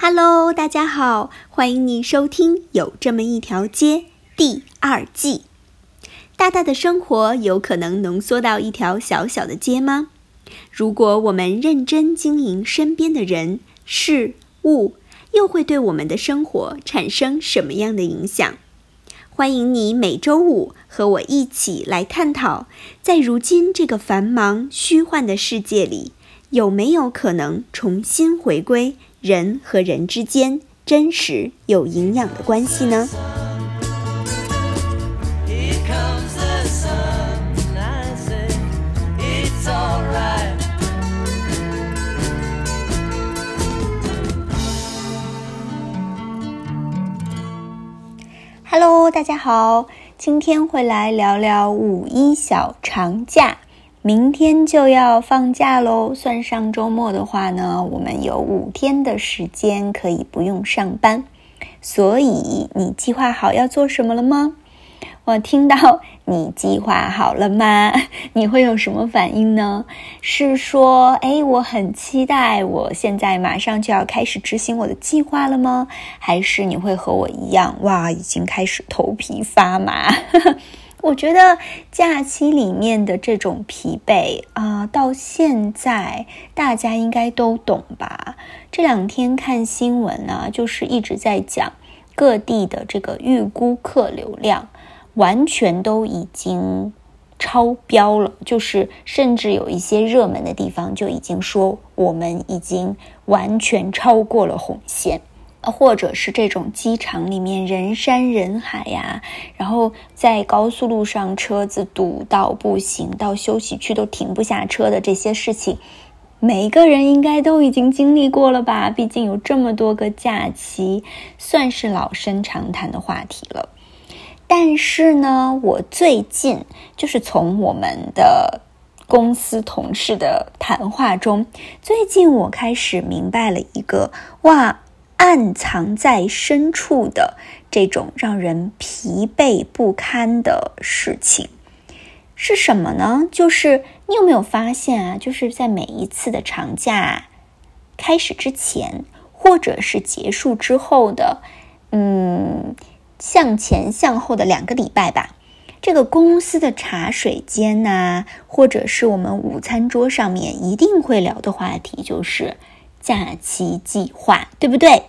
Hello，大家好，欢迎你收听《有这么一条街》第二季。大大的生活有可能浓缩到一条小小的街吗？如果我们认真经营身边的人事物，又会对我们的生活产生什么样的影响？欢迎你每周五和我一起来探讨，在如今这个繁忙虚幻的世界里，有没有可能重新回归？人和人之间真实有营养的关系呢？Hello，大家好，今天会来聊聊五一小长假。明天就要放假喽，算上周末的话呢，我们有五天的时间可以不用上班。所以你计划好要做什么了吗？我听到你计划好了吗？你会有什么反应呢？是说，哎，我很期待，我现在马上就要开始执行我的计划了吗？还是你会和我一样，哇，已经开始头皮发麻？我觉得假期里面的这种疲惫啊，到现在大家应该都懂吧？这两天看新闻呢，就是一直在讲各地的这个预估客流量，完全都已经超标了，就是甚至有一些热门的地方就已经说我们已经完全超过了红线。或者是这种机场里面人山人海呀，然后在高速路上车子堵到不行，到休息区都停不下车的这些事情，每一个人应该都已经经历过了吧？毕竟有这么多个假期，算是老生常谈的话题了。但是呢，我最近就是从我们的公司同事的谈话中，最近我开始明白了一个哇。暗藏在深处的这种让人疲惫不堪的事情是什么呢？就是你有没有发现啊？就是在每一次的长假开始之前，或者是结束之后的，嗯，向前向后的两个礼拜吧，这个公司的茶水间呐，或者是我们午餐桌上面一定会聊的话题，就是。假期计划对不对？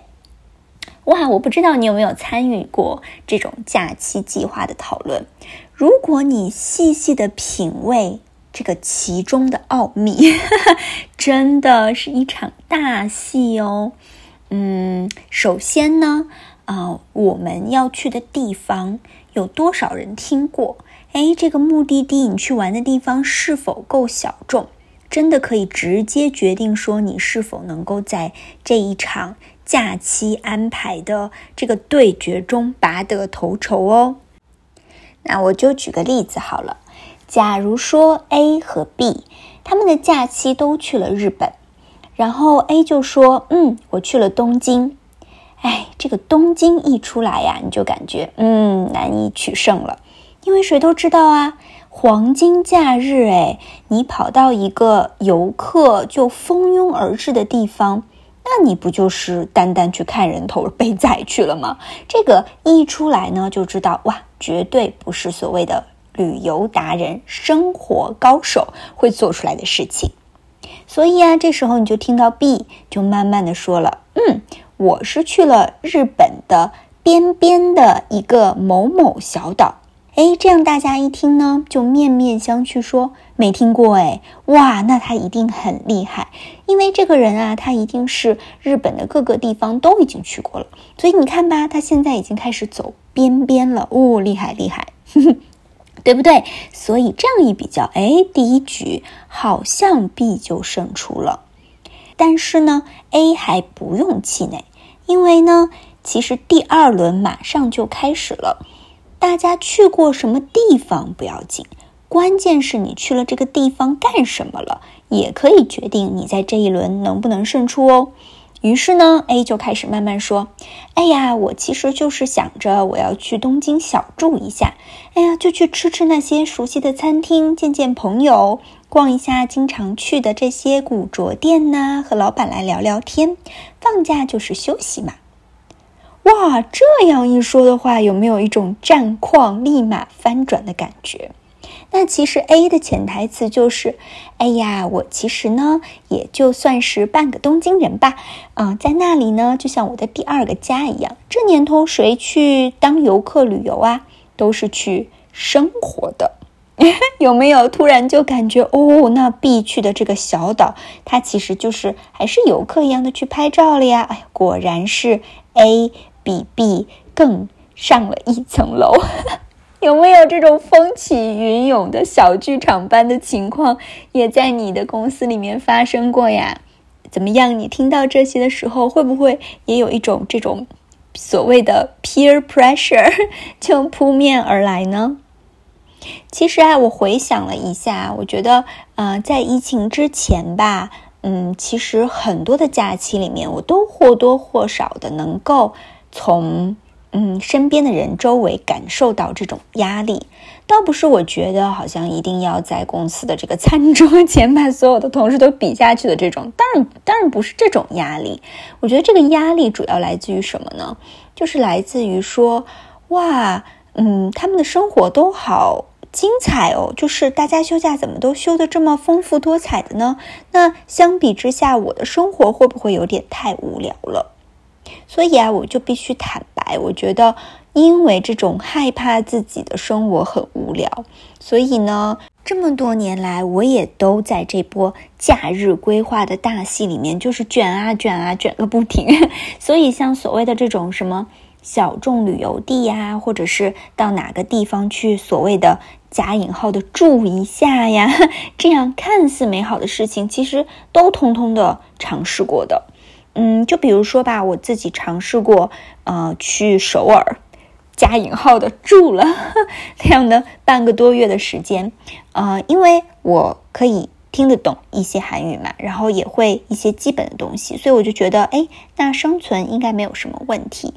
哇，我不知道你有没有参与过这种假期计划的讨论。如果你细细的品味这个其中的奥秘，真的是一场大戏哦。嗯，首先呢，啊，我们要去的地方有多少人听过？哎，这个目的地你去玩的地方是否够小众？真的可以直接决定说你是否能够在这一场假期安排的这个对决中拔得头筹哦。那我就举个例子好了，假如说 A 和 B 他们的假期都去了日本，然后 A 就说：“嗯，我去了东京。”哎，这个东京一出来呀，你就感觉嗯难以取胜了，因为谁都知道啊。黄金假日，哎，你跑到一个游客就蜂拥而至的地方，那你不就是单单去看人头被宰去了吗？这个一出来呢，就知道哇，绝对不是所谓的旅游达人、生活高手会做出来的事情。所以啊，这时候你就听到 B 就慢慢的说了，嗯，我是去了日本的边边的一个某某小岛。哎，这样大家一听呢，就面面相觑，说没听过哎，哇，那他一定很厉害，因为这个人啊，他一定是日本的各个地方都已经去过了，所以你看吧，他现在已经开始走边边了，哦，厉害厉害，对不对？所以这样一比较，哎，第一局好像 B 就胜出了，但是呢，A 还不用气馁，因为呢，其实第二轮马上就开始了。大家去过什么地方不要紧，关键是你去了这个地方干什么了，也可以决定你在这一轮能不能胜出哦。于是呢，A 就开始慢慢说：“哎呀，我其实就是想着我要去东京小住一下，哎呀，就去吃吃那些熟悉的餐厅，见见朋友，逛一下经常去的这些古着店呐，和老板来聊聊天。放假就是休息嘛。”哇，这样一说的话，有没有一种战况立马翻转的感觉？那其实 A 的潜台词就是，哎呀，我其实呢也就算是半个东京人吧，嗯，在那里呢就像我的第二个家一样。这年头谁去当游客旅游啊？都是去生活的，有没有？突然就感觉哦，那 B 去的这个小岛，它其实就是还是游客一样的去拍照了呀。哎，果然是 A 比 B 更上了一层楼。有没有这种风起云涌的小剧场般的情况，也在你的公司里面发生过呀？怎么样？你听到这些的时候，会不会也有一种这种所谓的 peer pressure 就扑面而来呢？其实啊，我回想了一下，我觉得，呃，在疫情之前吧，嗯，其实很多的假期里面，我都或多或少的能够从。嗯，身边的人周围感受到这种压力，倒不是我觉得好像一定要在公司的这个餐桌前把所有的同事都比下去的这种，当然当然不是这种压力。我觉得这个压力主要来自于什么呢？就是来自于说，哇，嗯，他们的生活都好精彩哦，就是大家休假怎么都休的这么丰富多彩的呢？那相比之下，我的生活会不会有点太无聊了？所以啊，我就必须坦白，我觉得，因为这种害怕自己的生活很无聊，所以呢，这么多年来，我也都在这波假日规划的大戏里面，就是卷啊卷啊卷个不停。所以，像所谓的这种什么小众旅游地呀，或者是到哪个地方去所谓的加引号的住一下呀，这样看似美好的事情，其实都通通的尝试过的。嗯，就比如说吧，我自己尝试过，呃，去首尔，加引号的住了 那样的半个多月的时间，呃，因为我可以听得懂一些韩语嘛，然后也会一些基本的东西，所以我就觉得，哎，那生存应该没有什么问题。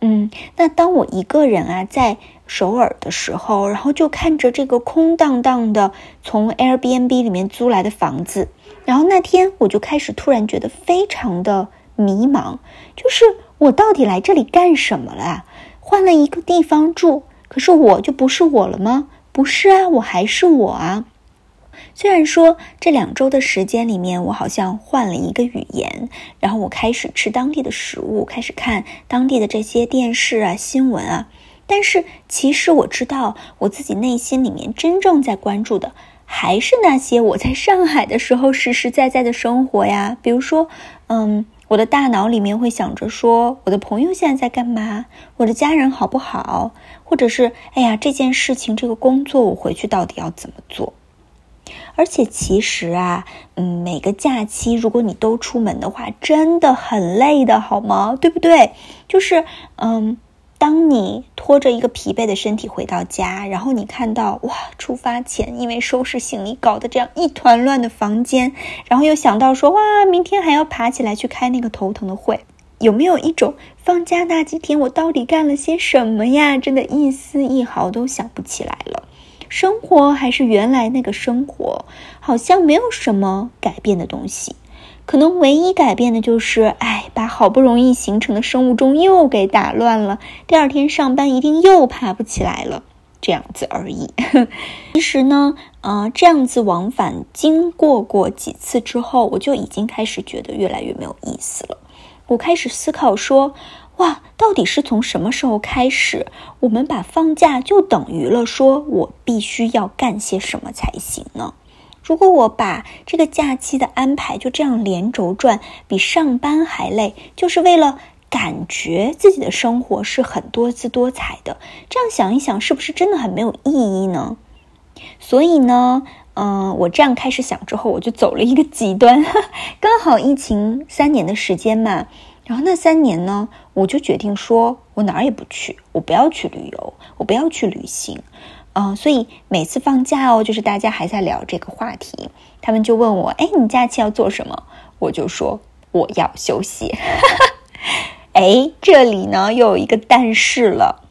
嗯，那当我一个人啊在首尔的时候，然后就看着这个空荡荡的从 Airbnb 里面租来的房子，然后那天我就开始突然觉得非常的。迷茫，就是我到底来这里干什么了？换了一个地方住，可是我就不是我了吗？不是啊，我还是我啊。虽然说这两周的时间里面，我好像换了一个语言，然后我开始吃当地的食物，开始看当地的这些电视啊、新闻啊，但是其实我知道，我自己内心里面真正在关注的，还是那些我在上海的时候实实在在的生活呀，比如说，嗯。我的大脑里面会想着说，我的朋友现在在干嘛？我的家人好不好？或者是，哎呀，这件事情，这个工作，我回去到底要怎么做？而且其实啊，嗯，每个假期如果你都出门的话，真的很累的，好吗？对不对？就是，嗯。当你拖着一个疲惫的身体回到家，然后你看到哇，出发前因为收拾行李搞得这样一团乱的房间，然后又想到说哇，明天还要爬起来去开那个头疼的会，有没有一种放假那几天我到底干了些什么呀？真的一丝一毫都想不起来了。生活还是原来那个生活，好像没有什么改变的东西。可能唯一改变的就是，哎，把好不容易形成的生物钟又给打乱了。第二天上班一定又爬不起来了，这样子而已。其实呢，呃，这样子往返经过过几次之后，我就已经开始觉得越来越没有意思了。我开始思考说，哇，到底是从什么时候开始，我们把放假就等于了说我必须要干些什么才行呢？如果我把这个假期的安排就这样连轴转，比上班还累，就是为了感觉自己的生活是很多姿多彩的。这样想一想，是不是真的很没有意义呢？所以呢，嗯，我这样开始想之后，我就走了一个极端。刚好疫情三年的时间嘛，然后那三年呢，我就决定说，我哪儿也不去，我不要去旅游，我不要去旅行。嗯，所以每次放假哦，就是大家还在聊这个话题，他们就问我：“哎，你假期要做什么？”我就说：“我要休息。哎，这里呢又有一个但是了，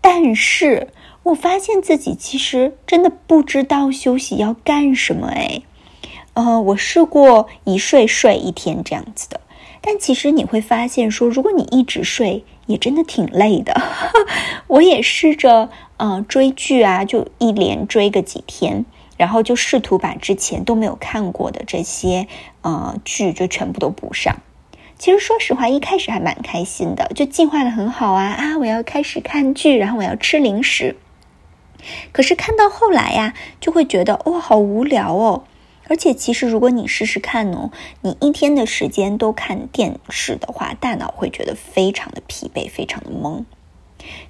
但是我发现自己其实真的不知道休息要干什么。哎，呃，我试过一睡睡一天这样子的，但其实你会发现说，如果你一直睡，也真的挺累的。我也试着呃追剧啊，就一连追个几天。然后就试图把之前都没有看过的这些呃剧就全部都补上。其实说实话，一开始还蛮开心的，就计划的很好啊啊！我要开始看剧，然后我要吃零食。可是看到后来呀，就会觉得哇，好无聊哦。而且其实如果你试试看哦，你一天的时间都看电视的话，大脑会觉得非常的疲惫，非常的懵。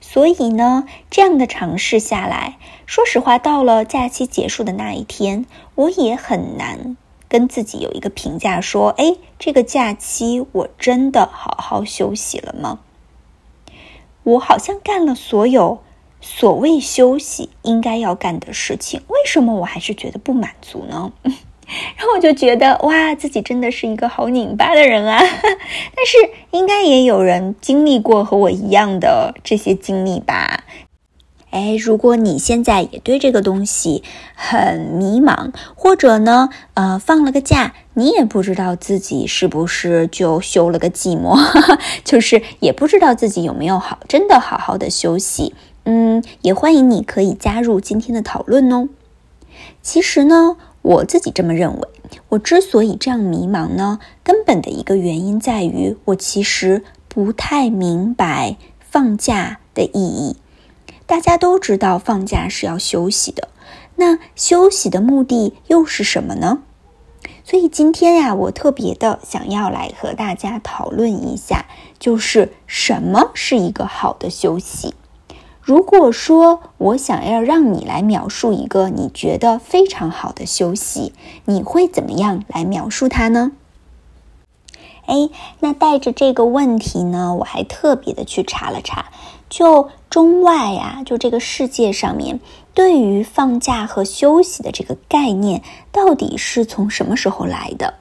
所以呢，这样的尝试下来，说实话，到了假期结束的那一天，我也很难跟自己有一个评价，说：“哎，这个假期我真的好好休息了吗？”我好像干了所有所谓休息应该要干的事情，为什么我还是觉得不满足呢？然后我就觉得哇，自己真的是一个好拧巴的人啊！但是应该也有人经历过和我一样的这些经历吧？哎，如果你现在也对这个东西很迷茫，或者呢，呃，放了个假，你也不知道自己是不是就休了个寂寞，就是也不知道自己有没有好真的好好的休息。嗯，也欢迎你可以加入今天的讨论哦。其实呢。我自己这么认为，我之所以这样迷茫呢，根本的一个原因在于，我其实不太明白放假的意义。大家都知道放假是要休息的，那休息的目的又是什么呢？所以今天呀，我特别的想要来和大家讨论一下，就是什么是一个好的休息。如果说我想要让你来描述一个你觉得非常好的休息，你会怎么样来描述它呢？哎，那带着这个问题呢，我还特别的去查了查，就中外呀，就这个世界上面，对于放假和休息的这个概念，到底是从什么时候来的？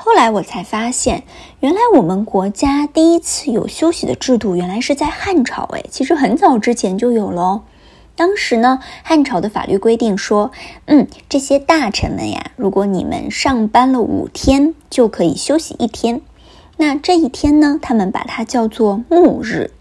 后来我才发现，原来我们国家第一次有休息的制度，原来是在汉朝。哎，其实很早之前就有了。当时呢，汉朝的法律规定说，嗯，这些大臣们呀，如果你们上班了五天，就可以休息一天。那这一天呢，他们把它叫做沐日，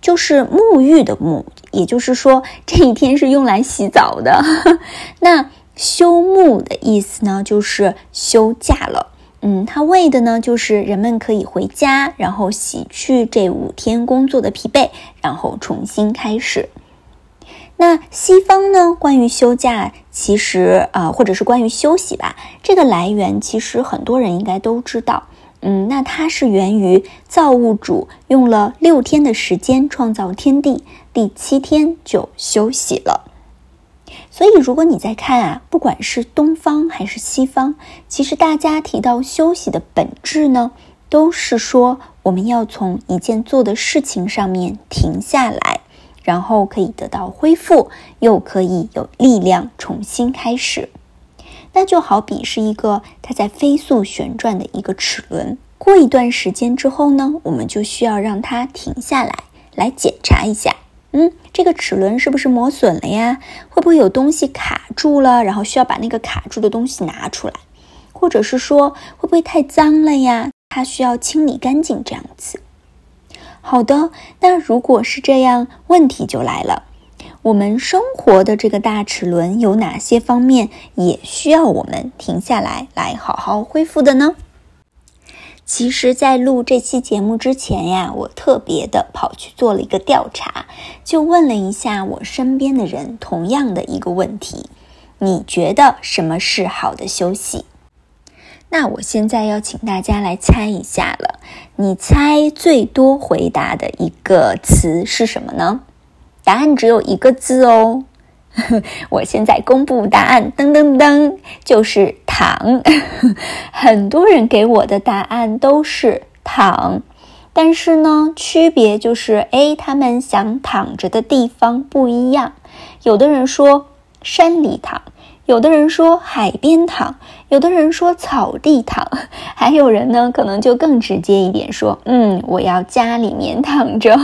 就是沐浴的沐，也就是说这一天是用来洗澡的。那休沐的意思呢，就是休假了。嗯，他为的呢，就是人们可以回家，然后洗去这五天工作的疲惫，然后重新开始。那西方呢，关于休假，其实啊，或者是关于休息吧，这个来源其实很多人应该都知道。嗯，那它是源于造物主用了六天的时间创造天地，第七天就休息了。所以，如果你在看啊，不管是东方还是西方，其实大家提到休息的本质呢，都是说我们要从一件做的事情上面停下来，然后可以得到恢复，又可以有力量重新开始。那就好比是一个它在飞速旋转的一个齿轮，过一段时间之后呢，我们就需要让它停下来，来检查一下。嗯，这个齿轮是不是磨损了呀？会不会有东西卡住了？然后需要把那个卡住的东西拿出来，或者是说会不会太脏了呀？它需要清理干净这样子。好的，那如果是这样，问题就来了。我们生活的这个大齿轮有哪些方面也需要我们停下来，来好好恢复的呢？其实，在录这期节目之前呀，我特别的跑去做了一个调查，就问了一下我身边的人同样的一个问题：你觉得什么是好的休息？那我现在要请大家来猜一下了，你猜最多回答的一个词是什么呢？答案只有一个字哦。我现在公布答案，噔噔噔，就是躺。很多人给我的答案都是躺，但是呢，区别就是，哎，他们想躺着的地方不一样。有的人说山里躺，有的人说海边躺，有的人说草地躺，还有人呢，可能就更直接一点说，嗯，我要家里面躺着。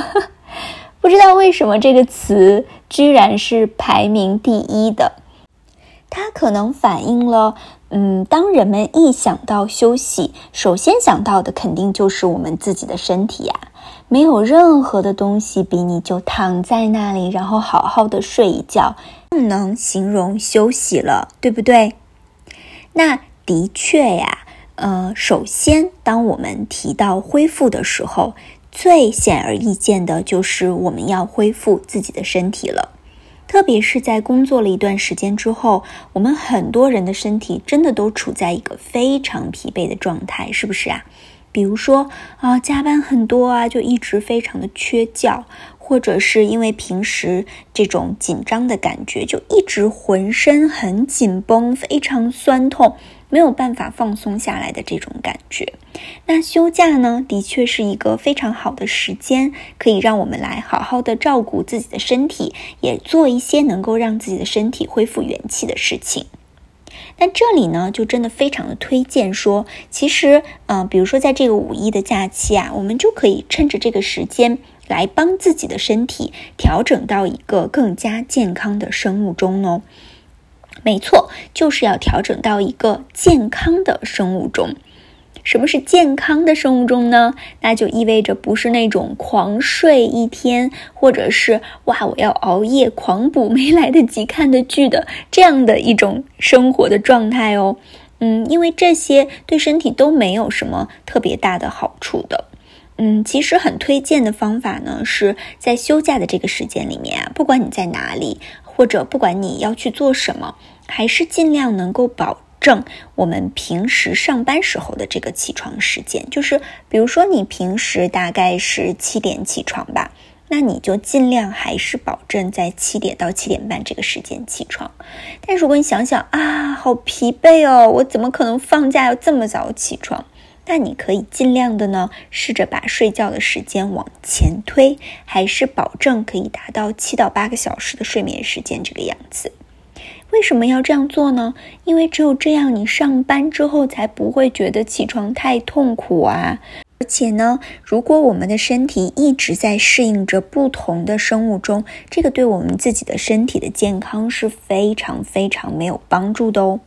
不知道为什么这个词居然是排名第一的，它可能反映了，嗯，当人们一想到休息，首先想到的肯定就是我们自己的身体呀。没有任何的东西比你就躺在那里，然后好好的睡一觉，更能形容休息了，对不对？那的确呀，呃，首先当我们提到恢复的时候。最显而易见的就是我们要恢复自己的身体了，特别是在工作了一段时间之后，我们很多人的身体真的都处在一个非常疲惫的状态，是不是啊？比如说啊，加班很多啊，就一直非常的缺觉，或者是因为平时这种紧张的感觉，就一直浑身很紧绷，非常酸痛。没有办法放松下来的这种感觉，那休假呢，的确是一个非常好的时间，可以让我们来好好的照顾自己的身体，也做一些能够让自己的身体恢复元气的事情。那这里呢，就真的非常的推荐说，其实，嗯，比如说在这个五一的假期啊，我们就可以趁着这个时间来帮自己的身体调整到一个更加健康的生物钟哦。没错，就是要调整到一个健康的生物钟。什么是健康的生物钟呢？那就意味着不是那种狂睡一天，或者是哇，我要熬夜狂补没来得及看的剧的这样的一种生活的状态哦。嗯，因为这些对身体都没有什么特别大的好处的。嗯，其实很推荐的方法呢，是在休假的这个时间里面啊，不管你在哪里。或者不管你要去做什么，还是尽量能够保证我们平时上班时候的这个起床时间。就是比如说你平时大概是七点起床吧，那你就尽量还是保证在七点到七点半这个时间起床。但如果你想想啊，好疲惫哦，我怎么可能放假要这么早起床？那你可以尽量的呢，试着把睡觉的时间往前推，还是保证可以达到七到八个小时的睡眠时间这个样子。为什么要这样做呢？因为只有这样，你上班之后才不会觉得起床太痛苦啊。而且呢，如果我们的身体一直在适应着不同的生物钟，这个对我们自己的身体的健康是非常非常没有帮助的哦。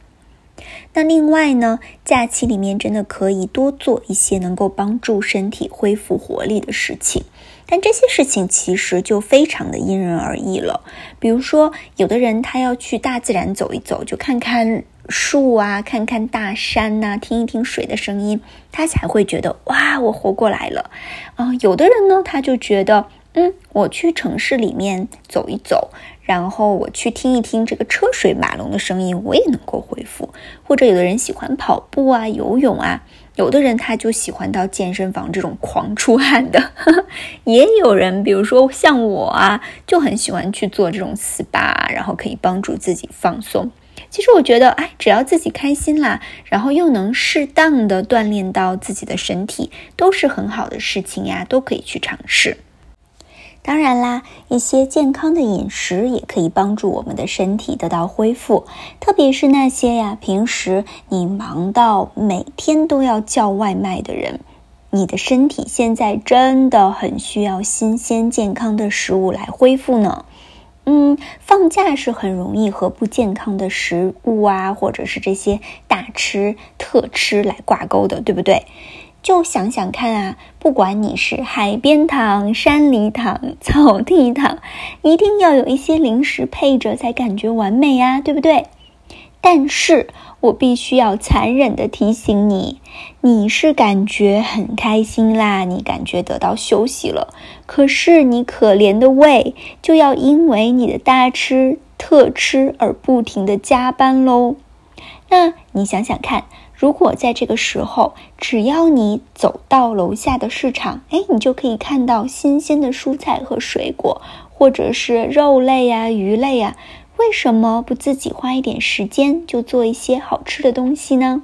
那另外呢，假期里面真的可以多做一些能够帮助身体恢复活力的事情，但这些事情其实就非常的因人而异了。比如说，有的人他要去大自然走一走，就看看树啊，看看大山呐，听一听水的声音，他才会觉得哇，我活过来了。啊，有的人呢，他就觉得，嗯，我去城市里面走一走。然后我去听一听这个车水马龙的声音，我也能够恢复。或者有的人喜欢跑步啊、游泳啊，有的人他就喜欢到健身房这种狂出汗的。也有人，比如说像我啊，就很喜欢去做这种 SPA，然后可以帮助自己放松。其实我觉得，哎，只要自己开心啦，然后又能适当的锻炼到自己的身体，都是很好的事情呀，都可以去尝试。当然啦，一些健康的饮食也可以帮助我们的身体得到恢复，特别是那些呀，平时你忙到每天都要叫外卖的人，你的身体现在真的很需要新鲜健康的食物来恢复呢。嗯，放假是很容易和不健康的食物啊，或者是这些大吃特吃来挂钩的，对不对？就想想看啊，不管你是海边躺、山里躺、草地躺，一定要有一些零食配着才感觉完美呀，对不对？但是我必须要残忍的提醒你，你是感觉很开心啦，你感觉得到休息了，可是你可怜的胃就要因为你的大吃特吃而不停的加班喽。那你想想看。如果在这个时候，只要你走到楼下的市场，哎，你就可以看到新鲜的蔬菜和水果，或者是肉类呀、鱼类呀，为什么不自己花一点时间就做一些好吃的东西呢？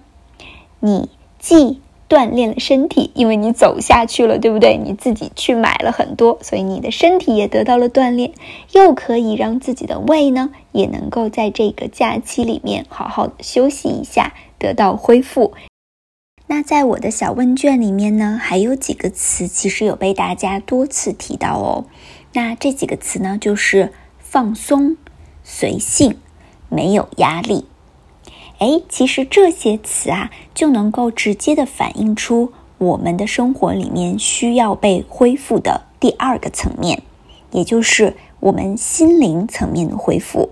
你既锻炼了身体，因为你走下去了，对不对？你自己去买了很多，所以你的身体也得到了锻炼，又可以让自己的胃呢也能够在这个假期里面好好的休息一下，得到恢复。那在我的小问卷里面呢，还有几个词其实有被大家多次提到哦。那这几个词呢，就是放松、随性、没有压力。哎，其实这些词啊，就能够直接的反映出我们的生活里面需要被恢复的第二个层面，也就是我们心灵层面的恢复。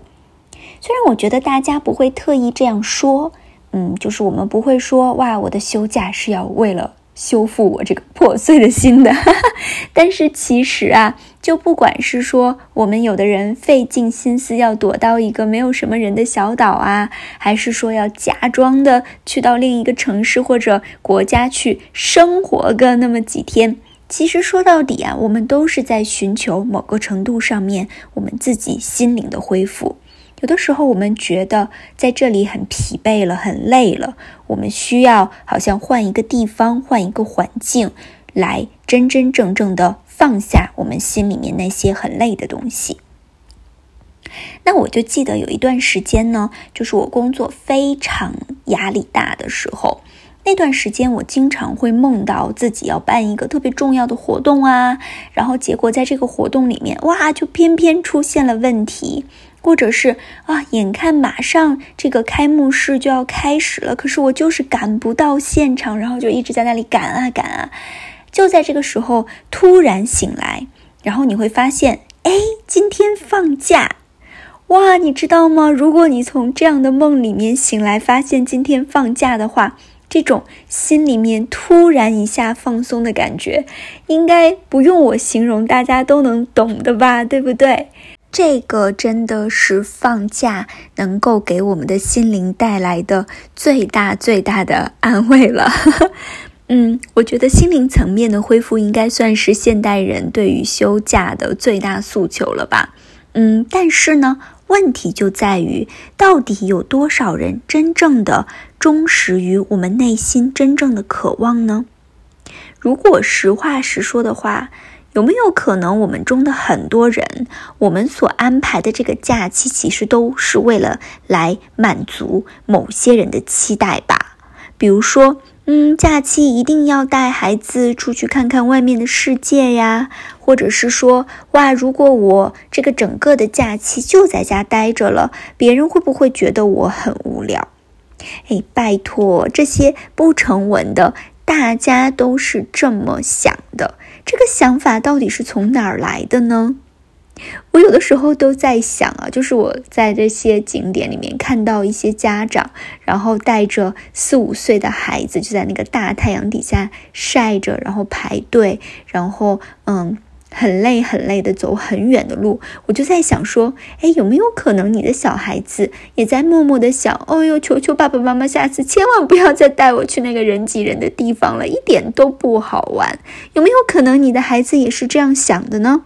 虽然我觉得大家不会特意这样说，嗯，就是我们不会说哇，我的休假是要为了。修复我这个 破碎的心的，但是其实啊，就不管是说我们有的人费尽心思要躲到一个没有什么人的小岛啊，还是说要假装的去到另一个城市或者国家去生活个那么几天，其实说到底啊，我们都是在寻求某个程度上面我们自己心灵的恢复。有的时候，我们觉得在这里很疲惫了，很累了，我们需要好像换一个地方，换一个环境，来真真正正的放下我们心里面那些很累的东西。那我就记得有一段时间呢，就是我工作非常压力大的时候，那段时间我经常会梦到自己要办一个特别重要的活动啊，然后结果在这个活动里面，哇，就偏偏出现了问题。或者是啊，眼看马上这个开幕式就要开始了，可是我就是赶不到现场，然后就一直在那里赶啊赶啊。就在这个时候突然醒来，然后你会发现，哎，今天放假，哇，你知道吗？如果你从这样的梦里面醒来，发现今天放假的话，这种心里面突然一下放松的感觉，应该不用我形容，大家都能懂的吧？对不对？这个真的是放假能够给我们的心灵带来的最大最大的安慰了。嗯，我觉得心灵层面的恢复应该算是现代人对于休假的最大诉求了吧。嗯，但是呢，问题就在于，到底有多少人真正的忠实于我们内心真正的渴望呢？如果实话实说的话。有没有可能，我们中的很多人，我们所安排的这个假期，其实都是为了来满足某些人的期待吧？比如说，嗯，假期一定要带孩子出去看看外面的世界呀，或者是说，哇，如果我这个整个的假期就在家待着了，别人会不会觉得我很无聊？哎，拜托，这些不成文的，大家都是这么想的。这个想法到底是从哪儿来的呢？我有的时候都在想啊，就是我在这些景点里面看到一些家长，然后带着四五岁的孩子就在那个大太阳底下晒着，然后排队，然后嗯。很累很累的走很远的路，我就在想说，哎，有没有可能你的小孩子也在默默的想，哦哟，求求爸爸妈妈，下次千万不要再带我去那个人挤人的地方了，一点都不好玩。有没有可能你的孩子也是这样想的呢？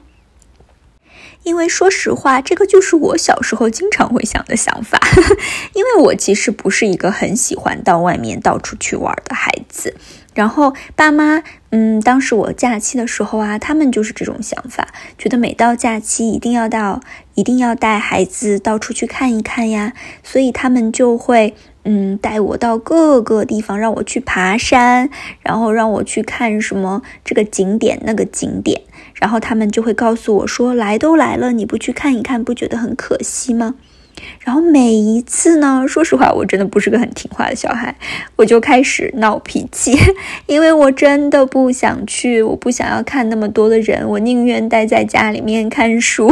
因为说实话，这个就是我小时候经常会想的想法。因为我其实不是一个很喜欢到外面到处去玩的孩子。然后爸妈，嗯，当时我假期的时候啊，他们就是这种想法，觉得每到假期一定要到，一定要带孩子到处去看一看呀。所以他们就会，嗯，带我到各个地方，让我去爬山，然后让我去看什么这个景点那个景点。然后他们就会告诉我说：“来都来了，你不去看一看，不觉得很可惜吗？”然后每一次呢，说实话，我真的不是个很听话的小孩，我就开始闹脾气，因为我真的不想去，我不想要看那么多的人，我宁愿待在家里面看书。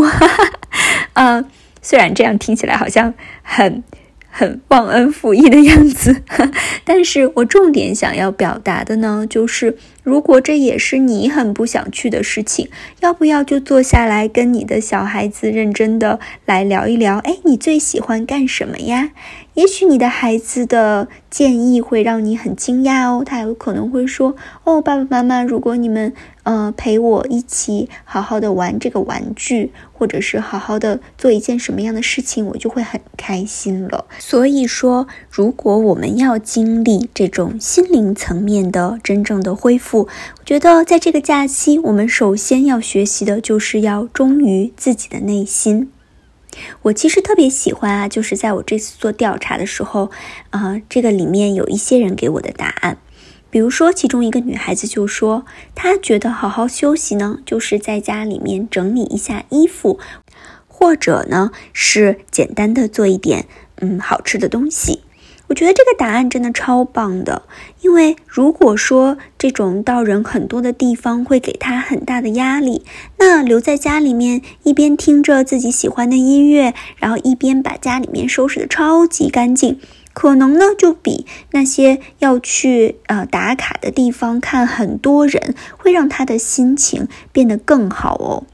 嗯，虽然这样听起来好像很很忘恩负义的样子，但是我重点想要表达的呢，就是如果这也是你很不想去的事情，要不要就坐下来跟你的小孩子认真的来聊一聊？哎，你最喜欢干什么呀？也许你的孩子的建议会让你很惊讶哦，他有可能会说：“哦，爸爸妈妈，如果你们呃陪我一起好好的玩这个玩具，或者是好好的做一件什么样的事情，我就会很开心了。”所以说，如果我们要经历这种心灵层面的真正的恢复，我觉得在这个假期，我们首先要学习的就是要忠于自己的内心。我其实特别喜欢啊，就是在我这次做调查的时候，啊，这个里面有一些人给我的答案，比如说其中一个女孩子就说，她觉得好好休息呢，就是在家里面整理一下衣服，或者呢是简单的做一点嗯好吃的东西。我觉得这个答案真的超棒的，因为如果说这种到人很多的地方会给他很大的压力，那留在家里面一边听着自己喜欢的音乐，然后一边把家里面收拾的超级干净，可能呢就比那些要去呃打卡的地方看很多人，会让他的心情变得更好哦。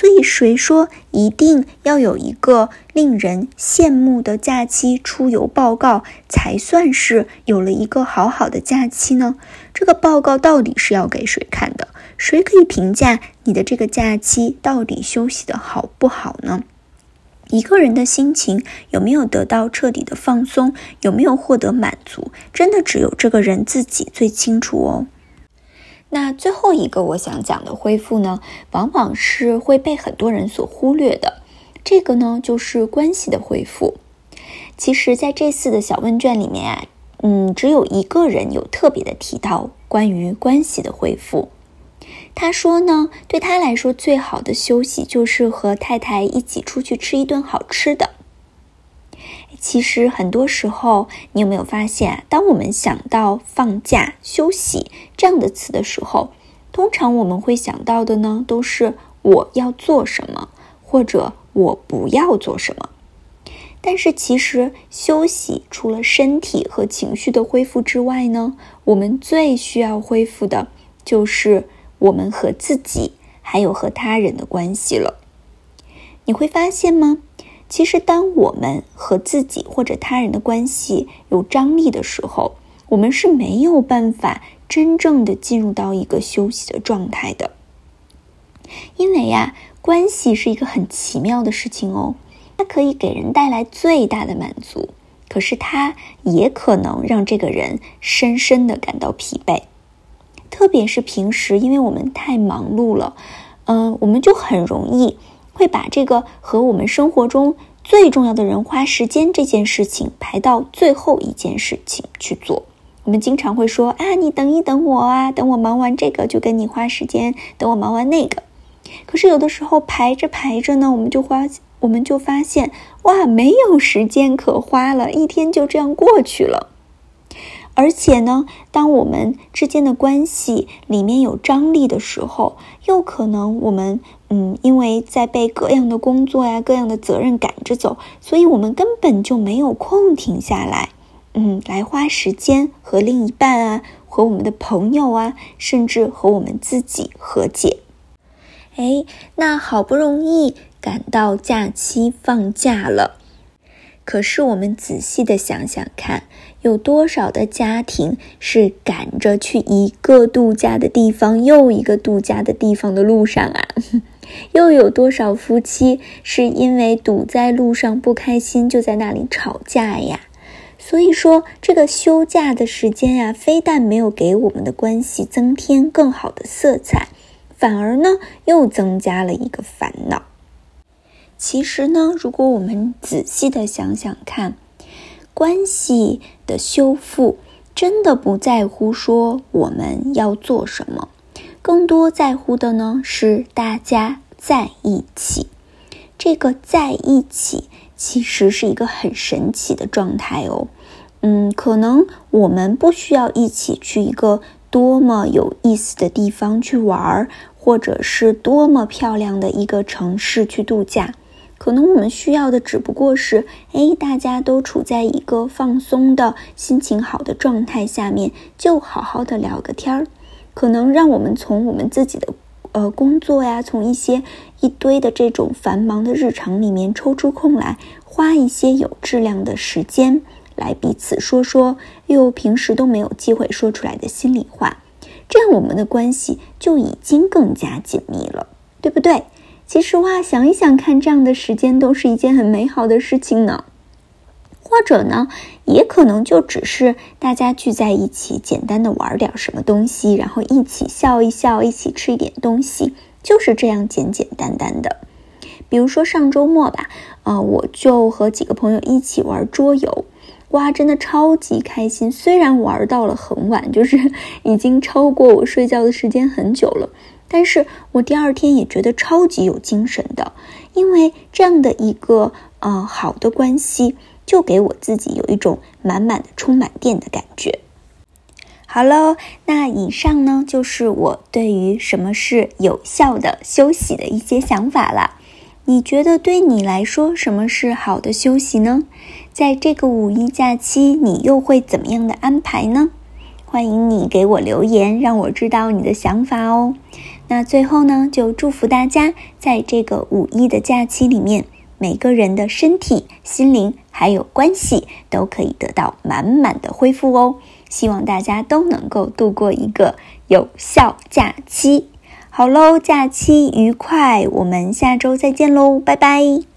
所以，谁说一定要有一个令人羡慕的假期出游报告才算是有了一个好好的假期呢？这个报告到底是要给谁看的？谁可以评价你的这个假期到底休息的好不好呢？一个人的心情有没有得到彻底的放松，有没有获得满足，真的只有这个人自己最清楚哦。那最后一个我想讲的恢复呢，往往是会被很多人所忽略的。这个呢，就是关系的恢复。其实，在这次的小问卷里面啊，嗯，只有一个人有特别的提到关于关系的恢复。他说呢，对他来说，最好的休息就是和太太一起出去吃一顿好吃的。其实很多时候，你有没有发现，当我们想到放假休息这样的词的时候，通常我们会想到的呢，都是我要做什么，或者我不要做什么。但是其实休息除了身体和情绪的恢复之外呢，我们最需要恢复的就是我们和自己还有和他人的关系了。你会发现吗？其实，当我们和自己或者他人的关系有张力的时候，我们是没有办法真正的进入到一个休息的状态的。因为呀，关系是一个很奇妙的事情哦，它可以给人带来最大的满足，可是它也可能让这个人深深的感到疲惫。特别是平时，因为我们太忙碌了，嗯，我们就很容易。会把这个和我们生活中最重要的人花时间这件事情排到最后一件事情去做。我们经常会说啊，你等一等我啊，等我忙完这个就跟你花时间，等我忙完那个。可是有的时候排着排着呢，我们就花，我们就发现哇，没有时间可花了，一天就这样过去了。而且呢，当我们之间的关系里面有张力的时候，又可能我们嗯，因为在被各样的工作呀、各样的责任赶着走，所以我们根本就没有空停下来，嗯，来花时间和另一半啊、和我们的朋友啊，甚至和我们自己和解。哎，那好不容易赶到假期放假了。可是，我们仔细的想想看，有多少的家庭是赶着去一个度假的地方又一个度假的地方的路上啊？又有多少夫妻是因为堵在路上不开心，就在那里吵架呀？所以说，这个休假的时间呀，非但没有给我们的关系增添更好的色彩，反而呢，又增加了一个烦恼。其实呢，如果我们仔细的想想看，关系的修复真的不在乎说我们要做什么，更多在乎的呢是大家在一起。这个在一起其实是一个很神奇的状态哦。嗯，可能我们不需要一起去一个多么有意思的地方去玩儿，或者是多么漂亮的一个城市去度假。可能我们需要的只不过是，哎，大家都处在一个放松的心情好的状态下面，就好好的聊个天儿。可能让我们从我们自己的呃工作呀，从一些一堆的这种繁忙的日常里面抽出空来，花一些有质量的时间，来彼此说说又平时都没有机会说出来的心里话，这样我们的关系就已经更加紧密了，对不对？其实哇，想一想看，这样的时间都是一件很美好的事情呢。或者呢，也可能就只是大家聚在一起，简单的玩点什么东西，然后一起笑一笑，一起吃一点东西，就是这样简简单单的。比如说上周末吧，呃，我就和几个朋友一起玩桌游，哇，真的超级开心。虽然玩到了很晚，就是已经超过我睡觉的时间很久了，但是我第二天也觉得超级有精神的，因为这样的一个呃好的关系。就给我自己有一种满满的充满电的感觉。好喽，那以上呢就是我对于什么是有效的休息的一些想法了。你觉得对你来说什么是好的休息呢？在这个五一假期，你又会怎么样的安排呢？欢迎你给我留言，让我知道你的想法哦。那最后呢，就祝福大家在这个五一的假期里面。每个人的身体、心灵还有关系都可以得到满满的恢复哦。希望大家都能够度过一个有效假期。好喽，假期愉快，我们下周再见喽，拜拜。